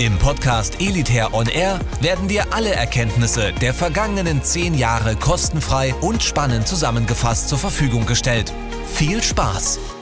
Im Podcast Elitair On Air werden dir alle Erkenntnisse der vergangenen zehn Jahre kostenfrei und spannend zusammengefasst zur Verfügung gestellt. Viel Spaß!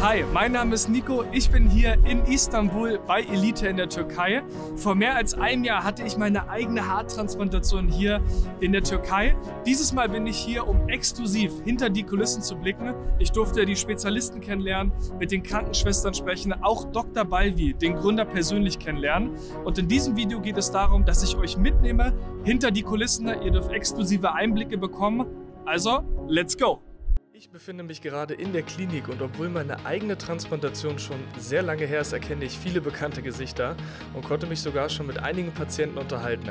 Hi, mein Name ist Nico. Ich bin hier in Istanbul bei Elite in der Türkei. Vor mehr als einem Jahr hatte ich meine eigene Haartransplantation hier in der Türkei. Dieses Mal bin ich hier, um exklusiv hinter die Kulissen zu blicken. Ich durfte die Spezialisten kennenlernen, mit den Krankenschwestern sprechen, auch Dr. Balvi, den Gründer, persönlich kennenlernen. Und in diesem Video geht es darum, dass ich euch mitnehme hinter die Kulissen. Ihr dürft exklusive Einblicke bekommen. Also, let's go! Ich befinde mich gerade in der Klinik und obwohl meine eigene Transplantation schon sehr lange her ist, erkenne ich viele bekannte Gesichter und konnte mich sogar schon mit einigen Patienten unterhalten.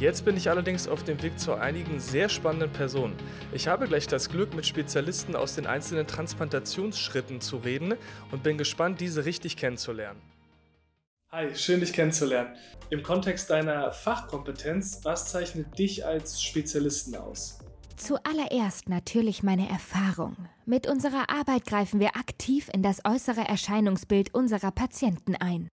Jetzt bin ich allerdings auf dem Weg zu einigen sehr spannenden Personen. Ich habe gleich das Glück, mit Spezialisten aus den einzelnen Transplantationsschritten zu reden und bin gespannt, diese richtig kennenzulernen. Hi, schön dich kennenzulernen. Im Kontext deiner Fachkompetenz, was zeichnet dich als Spezialisten aus? Zuallererst natürlich meine Erfahrung. Mit unserer Arbeit greifen wir aktiv in das äußere Erscheinungsbild unserer Patienten ein.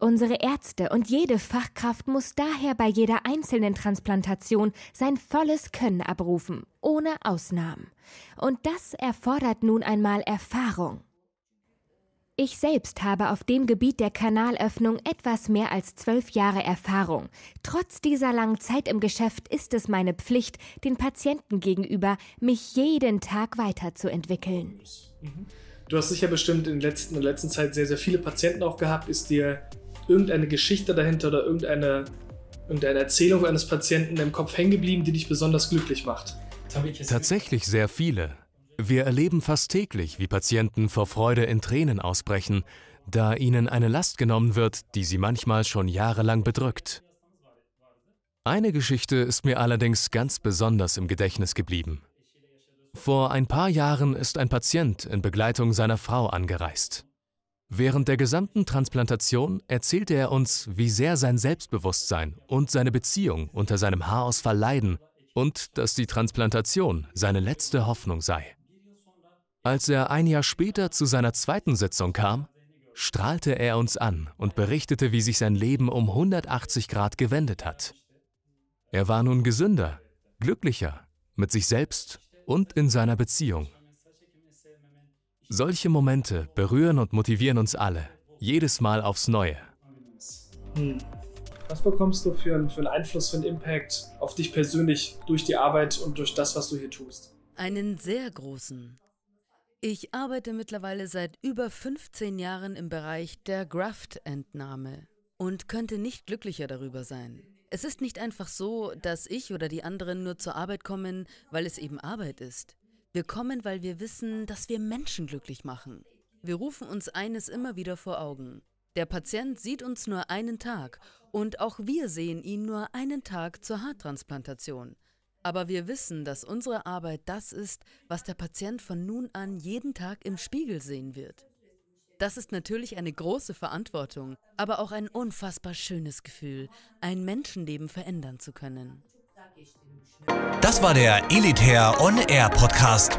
Unsere Ärzte und jede Fachkraft muss daher bei jeder einzelnen Transplantation sein volles Können abrufen, ohne Ausnahmen. Und das erfordert nun einmal Erfahrung. Ich selbst habe auf dem Gebiet der Kanalöffnung etwas mehr als zwölf Jahre Erfahrung. Trotz dieser langen Zeit im Geschäft ist es meine Pflicht, den Patienten gegenüber, mich jeden Tag weiterzuentwickeln. Mhm. Du hast sicher bestimmt in der letzten, in der letzten Zeit sehr, sehr viele Patienten auch gehabt. Ist dir irgendeine Geschichte dahinter oder irgendeine, irgendeine Erzählung eines Patienten im Kopf hängen geblieben, die dich besonders glücklich macht? Tatsächlich sehr viele. Wir erleben fast täglich, wie Patienten vor Freude in Tränen ausbrechen, da ihnen eine Last genommen wird, die sie manchmal schon jahrelang bedrückt. Eine Geschichte ist mir allerdings ganz besonders im Gedächtnis geblieben. Vor ein paar Jahren ist ein Patient in Begleitung seiner Frau angereist. Während der gesamten Transplantation erzählte er uns, wie sehr sein Selbstbewusstsein und seine Beziehung unter seinem Haarausfall leiden und dass die Transplantation seine letzte Hoffnung sei. Als er ein Jahr später zu seiner zweiten Sitzung kam, strahlte er uns an und berichtete, wie sich sein Leben um 180 Grad gewendet hat. Er war nun gesünder, glücklicher mit sich selbst und in seiner Beziehung. Solche Momente berühren und motivieren uns alle, jedes Mal aufs Neue. Hm. Was bekommst du für einen, für einen Einfluss, für einen Impact auf dich persönlich durch die Arbeit und durch das, was du hier tust? Einen sehr großen. Ich arbeite mittlerweile seit über 15 Jahren im Bereich der Graft-Entnahme und könnte nicht glücklicher darüber sein. Es ist nicht einfach so, dass ich oder die anderen nur zur Arbeit kommen, weil es eben Arbeit ist. Wir kommen, weil wir wissen, dass wir Menschen glücklich machen. Wir rufen uns eines immer wieder vor Augen. Der Patient sieht uns nur einen Tag und auch wir sehen ihn nur einen Tag zur Haartransplantation. Aber wir wissen, dass unsere Arbeit das ist, was der Patient von nun an jeden Tag im Spiegel sehen wird. Das ist natürlich eine große Verantwortung, aber auch ein unfassbar schönes Gefühl, ein Menschenleben verändern zu können. Das war der Elitair On Air Podcast.